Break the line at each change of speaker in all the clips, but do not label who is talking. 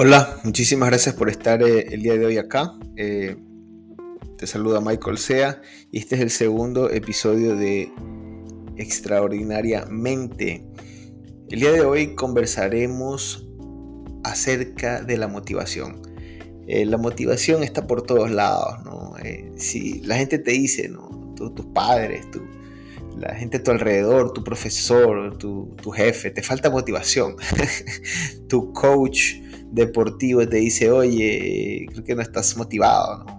Hola, muchísimas gracias por estar eh, el día de hoy acá. Eh, te saluda Michael Sea y este es el segundo episodio de Extraordinariamente. El día de hoy conversaremos acerca de la motivación. Eh, la motivación está por todos lados, ¿no? si la gente te dice, tus padres, la gente a tu alrededor, tu profesor, tu, tu jefe, te falta motivación. tu coach deportivo te dice, oye, creo que no estás motivado, ¿no?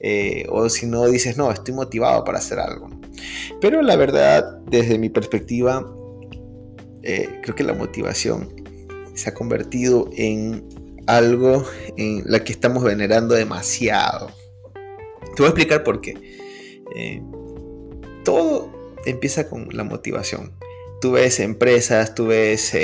Eh, o si no dices, no, estoy motivado para hacer algo. Pero la verdad, desde mi perspectiva, eh, creo que la motivación se ha convertido en algo en la que estamos venerando demasiado. Te voy a explicar por qué. Eh, todo empieza con la motivación. Tú ves empresas, tú ves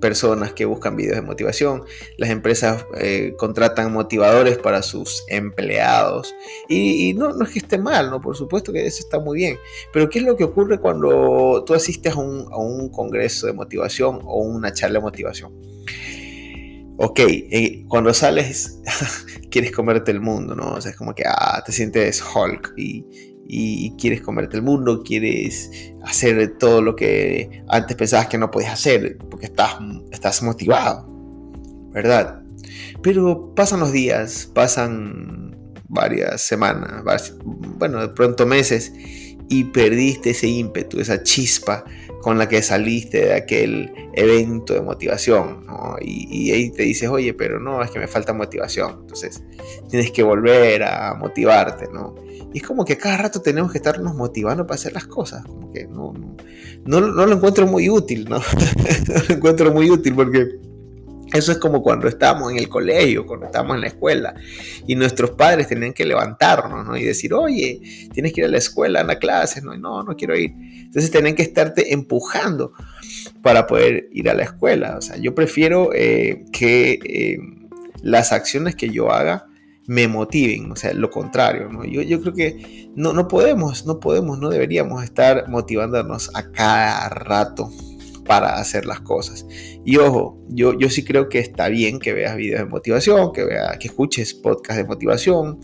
personas que buscan videos de motivación, las empresas eh, contratan motivadores para sus empleados y, no, no, es que esté mal, ¿no? por supuesto que eso está muy bien, pero ¿qué es lo que ocurre cuando tú asistes a un, a un congreso de motivación o una charla de motivación? Ok, eh, cuando sales quieres comerte el mundo, ¿no? O sea, es como que ah, te sientes Hulk y, y quieres comerte el mundo, quieres hacer todo lo que antes pensabas que no podías hacer, porque estás, estás motivado, ¿verdad? Pero pasan los días, pasan varias semanas, bueno, de pronto meses, y perdiste ese ímpetu, esa chispa con la que saliste de aquel evento de motivación, y, y, ahí te dices, oye, pero no, es que me falta motivación, entonces tienes que volver a motivarte, ¿no? Y es como que cada rato tenemos que estarnos motivando para hacer las cosas. Como que no, no, no, lo encuentro muy útil, ¿no? no lo encuentro muy útil porque eso es como cuando estábamos en el colegio, cuando estábamos en la escuela y nuestros padres tenían que levantarnos ¿no? y decir, oye, tienes que ir a la escuela, a la clase, no, no, no quiero ir. Entonces tenían que estarte empujando para poder ir a la escuela. O sea, yo prefiero eh, que eh, las acciones que yo haga me motiven, o sea, lo contrario. Yo, yo creo que no, no podemos, no podemos, no deberíamos estar motivándonos a cada rato para hacer las cosas. Y ojo, yo, yo sí creo que está bien que veas videos de motivación, que, veas, que escuches podcasts de motivación,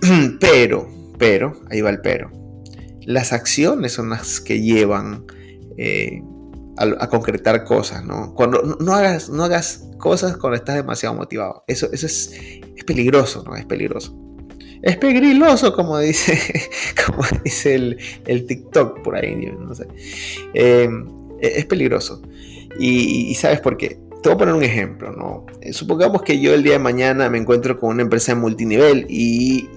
pero, pero, ahí va el pero. Las acciones son las que llevan eh, a, concretar cosas, ¿no? Cuando no, hagas, no hagas cosas cuando estás demasiado motivado. Eso, eso es, es peligroso, ¿no? Es peligroso. Es pegriloso, como dice, como dice el, el TikTok por ahí, no sé. Em, e, es peligroso. Y, sabes por qué. Te voy a poner un ejemplo, ¿no? Eh, supongamos que yo el día de mañana me encuentro con una empresa de multinivel y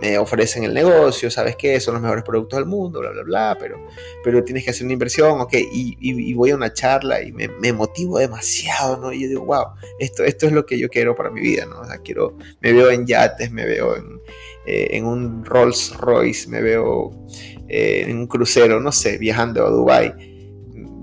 me ofrecen el negocio, ¿sabes qué? Son los mejores productos del mundo, bla, bla, bla, pero, pero tienes que hacer una inversión, ok, y, voy a una charla y me, me, motivo demasiado, ¿no? Y yo digo, wow, esto, esto es lo que yo quiero para mi vida, ¿no? O sea, quiero, me veo en yates, me veo en, eh, un Rolls Royce, me veo eh, en un crucero, no sé, viajando a Dubai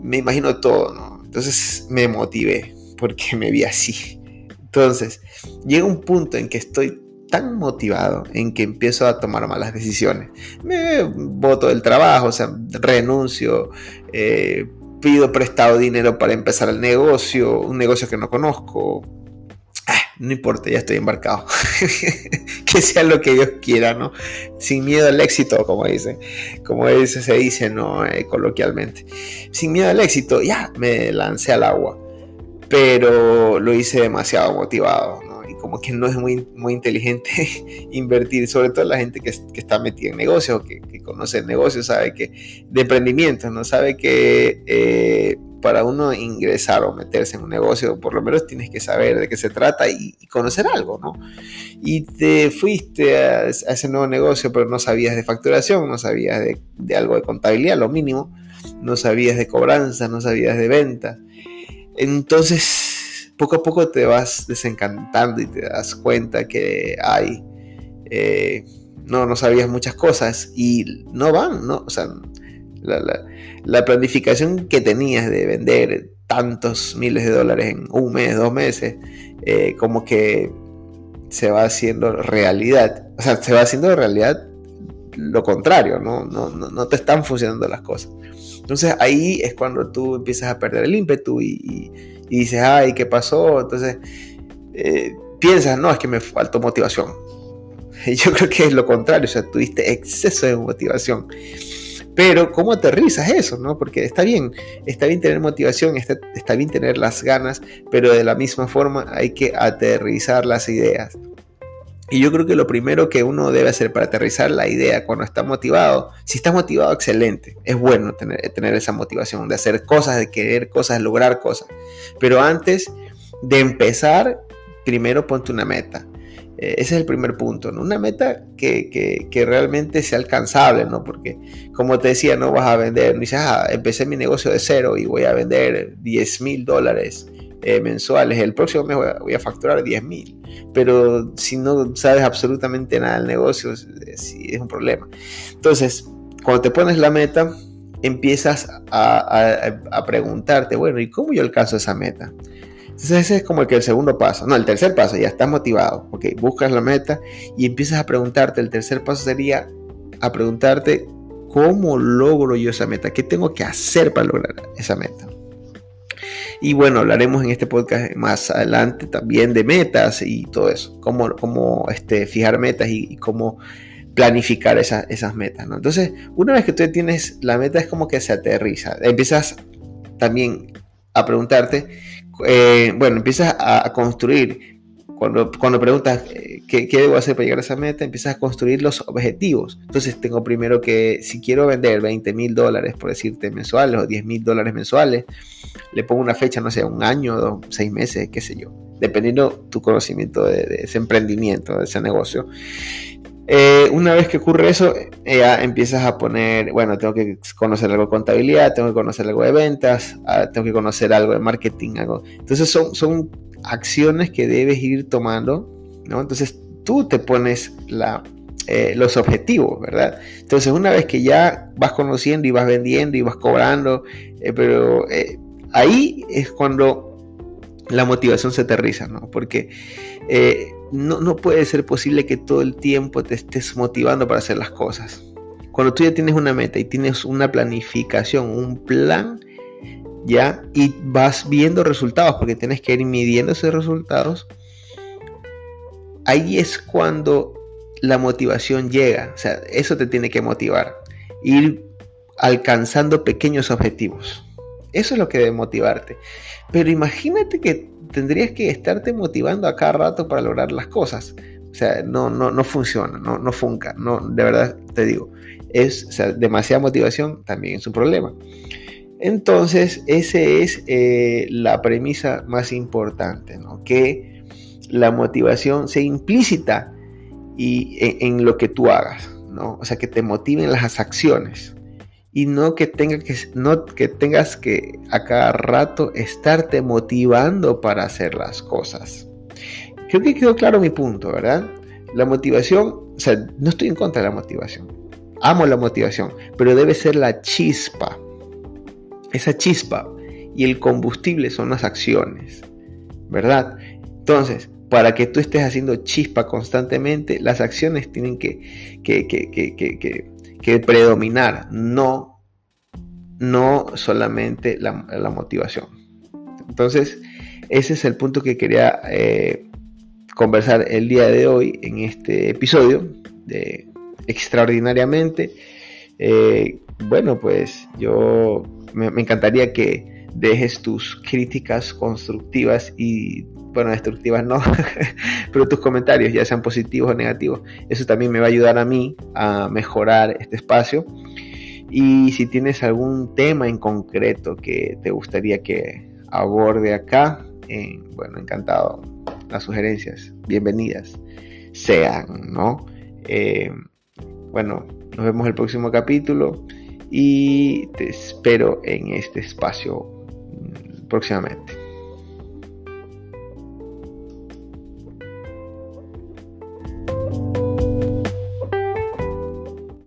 me imagino todo, ¿no? Entonces me motivé porque me vi así. Entonces, llega un punto en que estoy tan motivado en que empiezo a tomar malas decisiones. Me voto del trabajo, o sea, renuncio, eh, pido prestado dinero para empezar el negocio, un negocio que no conozco. No importa, ya estoy embarcado. que sea lo que Dios quiera, ¿no? Sin miedo al éxito, como dicen, como se dice, ¿no? Eh, coloquialmente. Sin miedo al éxito, ya me lancé al agua. Pero lo hice demasiado motivado, ¿no? como que no es muy, muy inteligente invertir, sobre todo la gente que, está metida en negocios, que, que conoce el negocio, sabe que de emprendimiento, no sabe que eh, para uno ingresar o meterse en un negocio, por lo menos tienes que saber de qué se trata y, conocer algo, ¿no? Y te fuiste a, ese nuevo negocio, pero no sabías de facturación, no sabías de, de algo de contabilidad, lo mínimo, no sabías de cobranza, no sabías de ventas. Entonces poco a poco te vas desencantando y te das cuenta que hay, eh, no, no sabías muchas cosas y no van, ¿no? O sea, la, planificación que tenías de vender tantos miles de dólares en un mes, dos meses, eh, como que se va haciendo realidad. O sea, se va haciendo realidad lo contrario, ¿no? No, no, no te están funcionando las cosas. Entonces ahí es cuando tú empiezas a perder el ímpetu y y dices, ay, ¿qué pasó? Entonces eh, piensas, no, es que me faltó motivación. Yo creo que es lo contrario, o sea, tuviste exceso de motivación. Pero ¿cómo aterrizas eso? ¿no? Porque está bien, está bien tener motivación, está, está bien tener las ganas, pero de la misma forma hay que aterrizar las ideas. Y yo creo que lo primero que uno debe hacer para aterrizar la idea cuando está motivado, si estás motivado, excelente, es bueno tener, tener esa motivación de hacer cosas, de querer cosas, de lograr cosas. Pero antes de empezar, primero ponte una meta. Eh, ese es el primer punto. Una meta que, que, realmente sea alcanzable, ¿no? Porque, como te decía, no vas a vender, no dices, ah, empecé mi negocio de cero y voy a vender 10 mil dólares eh, mensuales, el próximo mes voy a, facturar 10 mil, pero si no sabes absolutamente nada del negocio, es, un problema. Entonces, cuando te pones la meta, empiezas a, a preguntarte, bueno, ¿y cómo yo alcanzo esa meta? Entonces ese es como el que el segundo paso. No, el tercer paso, ya estás motivado. Ok, buscas la meta y empiezas a preguntarte. El tercer paso sería a preguntarte cómo logro yo esa meta. ¿Qué tengo que hacer para lograr esa meta? Y bueno, hablaremos en este podcast más adelante también de metas y todo eso. Cómo, cómo este, fijar metas y, cómo planificar esas metas. ¿no? Entonces, una vez que tú tienes la meta, es como que se aterriza. Empiezas también a preguntarte eh, bueno, empiezas a, construir, cuando, cuando preguntas eh, ¿qué, debo hacer para llegar a esa meta, empiezas a construir los objetivos. Entonces tengo primero que, si quiero vender 20 mil dólares, por decirte, mensuales o 10 mil dólares mensuales, le pongo una fecha, no sé, un año, dos, seis meses, qué sé yo, dependiendo tu conocimiento de ese emprendimiento, de ese negocio. Eh, una vez que ocurre eso, eh, ya empiezas a poner, bueno, tengo que conocer algo de contabilidad, tengo que conocer algo de ventas, ah, tengo que conocer algo de marketing, algo. Entonces son, son acciones que debes ir tomando, ¿no? Entonces tú te pones la, eh, los objetivos, ¿verdad? Entonces una vez que ya vas conociendo y vas vendiendo y vas cobrando, pero ahí es cuando la motivación se aterriza, ¿no? Porque no, puede ser posible que todo el tiempo te estés motivando para hacer las cosas. Cuando tú ya tienes una meta y tienes una planificación, un plan, ya, y vas viendo resultados, porque tienes que ir midiendo esos resultados, ahí es cuando la motivación llega. O sea, eso te tiene que motivar. Ir alcanzando pequeños objetivos. Eso es lo que debe motivarte. Pero imagínate que tendrías que estarte motivando a cada rato para lograr las cosas. O sea, no, no, no funciona, no, no funca, no, de verdad te digo, es demasiada motivación también es un problema. Entonces, esa es eh, la premisa más importante, que la motivación sea implícita y en, en, lo que tú hagas, ¿no? o sea, que te motiven las acciones y no que, tenga que, no que tengas que a cada rato estarte motivando para hacer las cosas. Creo que quedó claro mi punto, ¿verdad? La motivación, o sea, no estoy en contra de la motivación. Amo la motivación, pero debe ser la chispa. Esa chispa y el combustible son las acciones, ¿verdad? Entonces, para que tú estés haciendo chispa constantemente, las acciones tienen que, que, que, que que predominar, no, no solamente la, motivación. Entonces, ese es el punto que quería eh, conversar el día de hoy en este episodio de extraordinariamente. Eh, bueno, pues yo me, encantaría que dejes tus críticas constructivas y bueno, destructivas no, pero tus comentarios, ya sean positivos o negativos, eso también me va a ayudar a mí a mejorar este espacio. Y si tienes algún tema en concreto que te gustaría que aborde acá, bueno, encantado. Las sugerencias, bienvenidas sean, ¿no? Eh, bueno, nos vemos el próximo capítulo y te espero en este espacio próximamente.